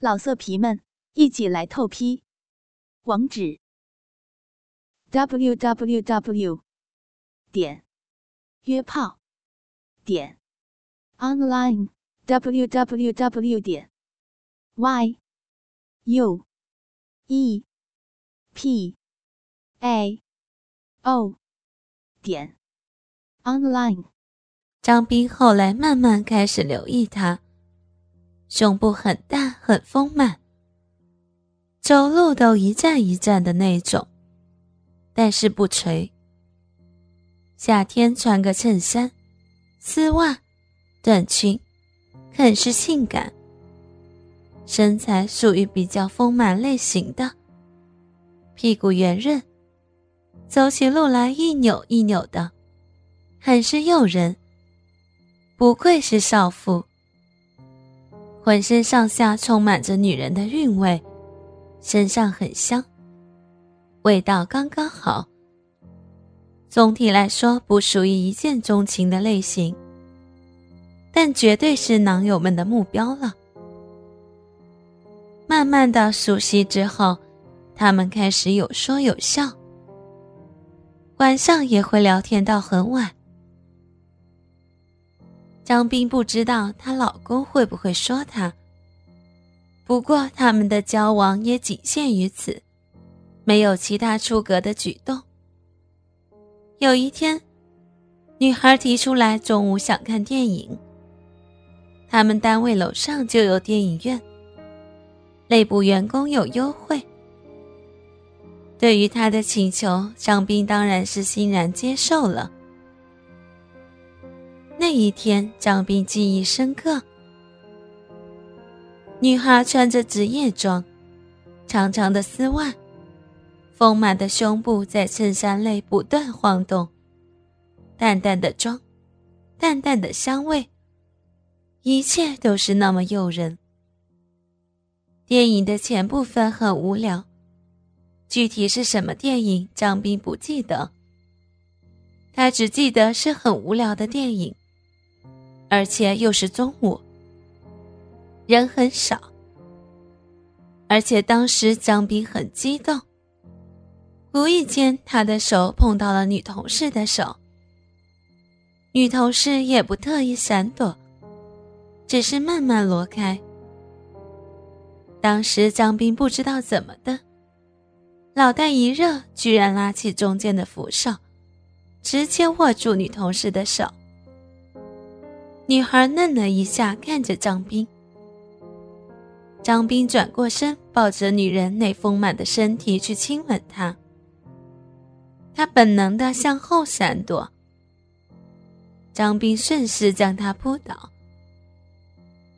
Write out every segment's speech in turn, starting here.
老色皮们，一起来透批！网址：w w w 点约炮点 online w w w 点 y u e p a o 点 online。张斌后来慢慢开始留意他。胸部很大，很丰满，走路都一站一站的那种，但是不垂。夏天穿个衬衫、丝袜、短裙，很是性感。身材属于比较丰满类型的，屁股圆润，走起路来一扭一扭的，很是诱人。不愧是少妇。浑身上下充满着女人的韵味，身上很香，味道刚刚好。总体来说，不属于一见钟情的类型，但绝对是囊友们的目标了。慢慢的熟悉之后，他们开始有说有笑，晚上也会聊天到很晚。张斌不知道她老公会不会说她。不过他们的交往也仅限于此，没有其他出格的举动。有一天，女孩提出来中午想看电影。他们单位楼上就有电影院，内部员工有优惠。对于她的请求，张斌当然是欣然接受了。那一天，张斌记忆深刻。女孩穿着职业装，长长的丝袜，丰满的胸部在衬衫内不断晃动，淡淡的妆，淡淡的香味，一切都是那么诱人。电影的前部分很无聊，具体是什么电影，张斌不记得。他只记得是很无聊的电影。而且又是中午，人很少。而且当时张斌很激动，无意间他的手碰到了女同事的手，女同事也不特意闪躲，只是慢慢挪开。当时张斌不知道怎么的，脑袋一热，居然拉起中间的扶手，直接握住女同事的手。女孩愣了一下，看着张斌。张斌转过身，抱着女人那丰满的身体去亲吻她。他本能的向后闪躲。张斌顺势将她扑倒，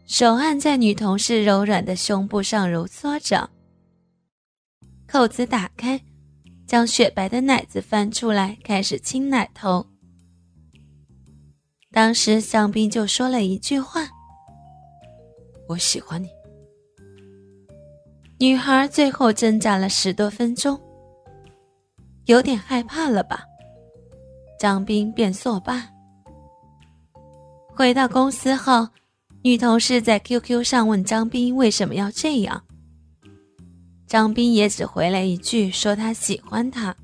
手按在女同事柔软的胸部上揉搓着。扣子打开，将雪白的奶子翻出来，开始亲奶头。当时张斌就说了一句话：“我喜欢你。”女孩最后挣扎了十多分钟，有点害怕了吧？张斌便作罢。回到公司后，女同事在 QQ 上问张斌为什么要这样，张斌也只回了一句说他喜欢她。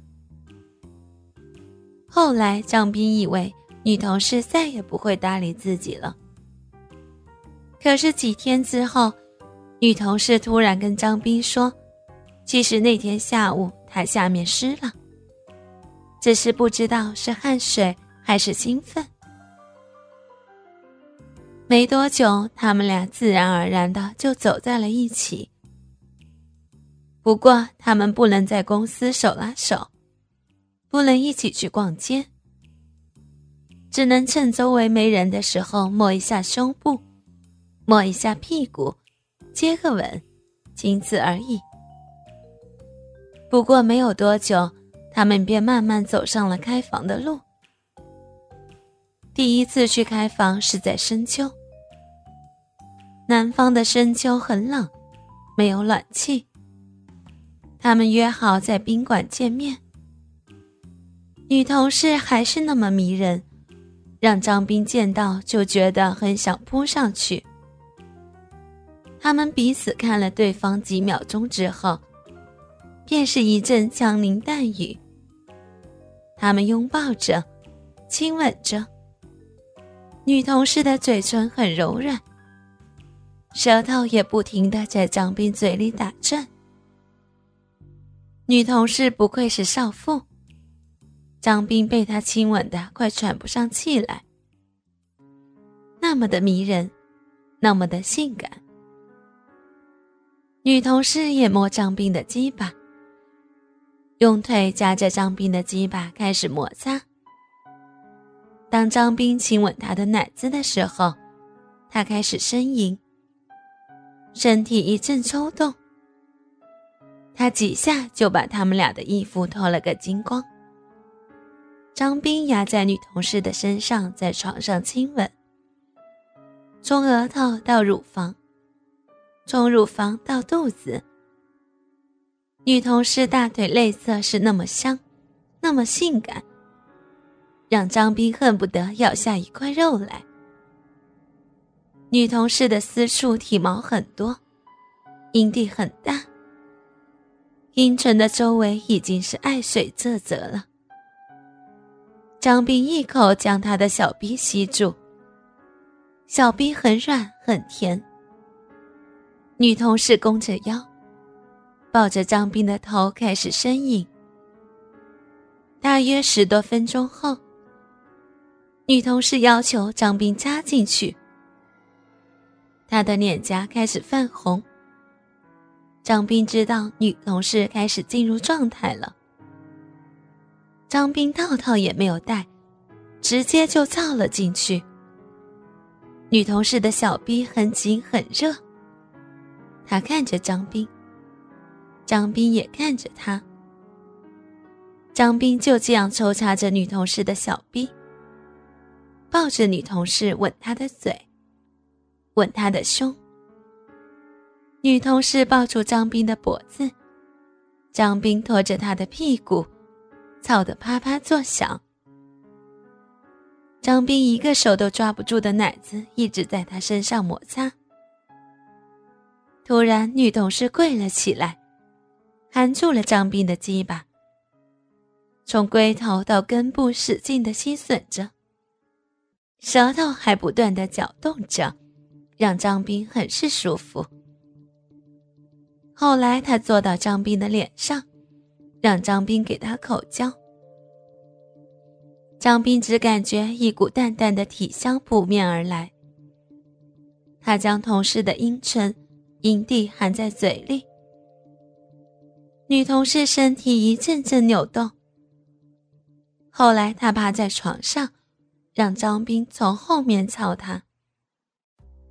后来张斌以为。女同事再也不会搭理自己了。可是几天之后，女同事突然跟张斌说：“其实那天下午她下面湿了，只是不知道是汗水还是兴奋。”没多久，他们俩自然而然的就走在了一起。不过，他们不能在公司手拉手，不能一起去逛街。只能趁周围没人的时候摸一下胸部，摸一下屁股，接个吻，仅此而已。不过没有多久，他们便慢慢走上了开房的路。第一次去开房是在深秋，南方的深秋很冷，没有暖气。他们约好在宾馆见面。女同事还是那么迷人。让张斌见到就觉得很想扑上去。他们彼此看了对方几秒钟之后，便是一阵枪林弹雨。他们拥抱着，亲吻着。女同事的嘴唇很柔软，舌头也不停的在张斌嘴里打转。女同事不愧是少妇，张斌被她亲吻的快喘不上气来，那么的迷人，那么的性感。女同事也摸张斌的鸡巴，用腿夹着张斌的鸡巴开始摩擦。当张斌亲吻她的奶子的时候，她开始呻吟，身体一阵抽动。他几下就把他们俩的衣服脱了个精光。张斌压在女同事的身上，在床上亲吻，从额头到乳房，从乳房到肚子。女同事大腿内侧是那么香，那么性感，让张斌恨不得咬下一块肉来。女同事的私处体毛很多，阴蒂很大。阴唇的周围已经是爱水啧啧了。张斌一口将他的小逼吸住，小逼很软很甜。女同事弓着腰，抱着张斌的头开始呻吟。大约十多分钟后，女同事要求张斌扎进去，他的脸颊开始泛红。张斌知道女同事开始进入状态了。张斌套套也没有带，直接就造了进去。女同事的小逼很紧很热，她看着张斌，张斌也看着她。张斌就这样抽插着女同事的小逼，抱着女同事吻她的嘴，吻她的胸。女同事抱住张斌的脖子，张斌拖着她的屁股，操得啪啪作响。张斌一个手都抓不住的奶子一直在他身上摩擦。突然，女同事跪了起来，含住了张斌的鸡巴，从龟头到根部使劲的吸吮着，舌头还不断的搅动着，让张斌很是舒服。后来，他坐到张斌的脸上，让张斌给他口交。张斌只感觉一股淡淡的体香扑面而来。他将同事的阴唇、阴蒂含在嘴里。女同事身体一阵阵扭动。后来，他趴在床上，让张斌从后面操他。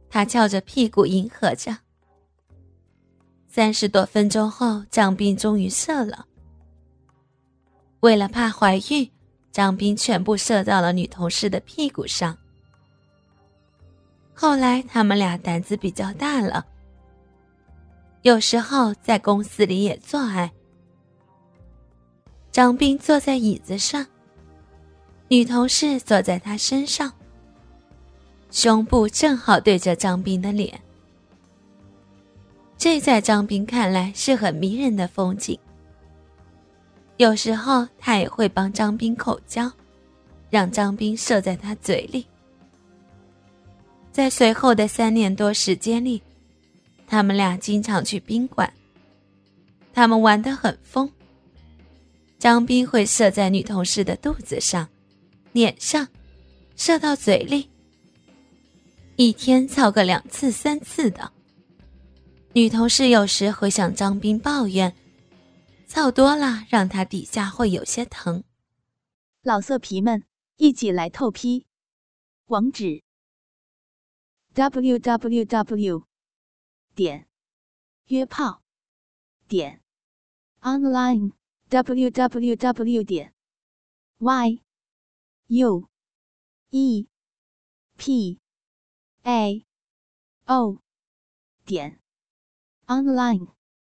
他翘着屁股迎合着。三十多分钟后，张斌终于射了。为了怕怀孕，张斌全部射到了女同事的屁股上。后来他们俩胆子比较大了，有时候在公司里也做爱。张斌坐在椅子上，女同事坐在他身上，胸部正好对着张斌的脸。这在张斌看来是很迷人的风景。有时候他也会帮张斌口交，让张斌射在他嘴里。在随后的三年多时间里，他们俩经常去宾馆。他们玩得很疯。张斌会射在女同事的肚子上、脸上，射到嘴里。一天操个两次、三次的。女同事有时会向张斌抱怨，操多了让他底下会有些疼。老色皮们，一起来透批！网址：w w w 点约炮点 online w w w 点 y u e p a o 点。online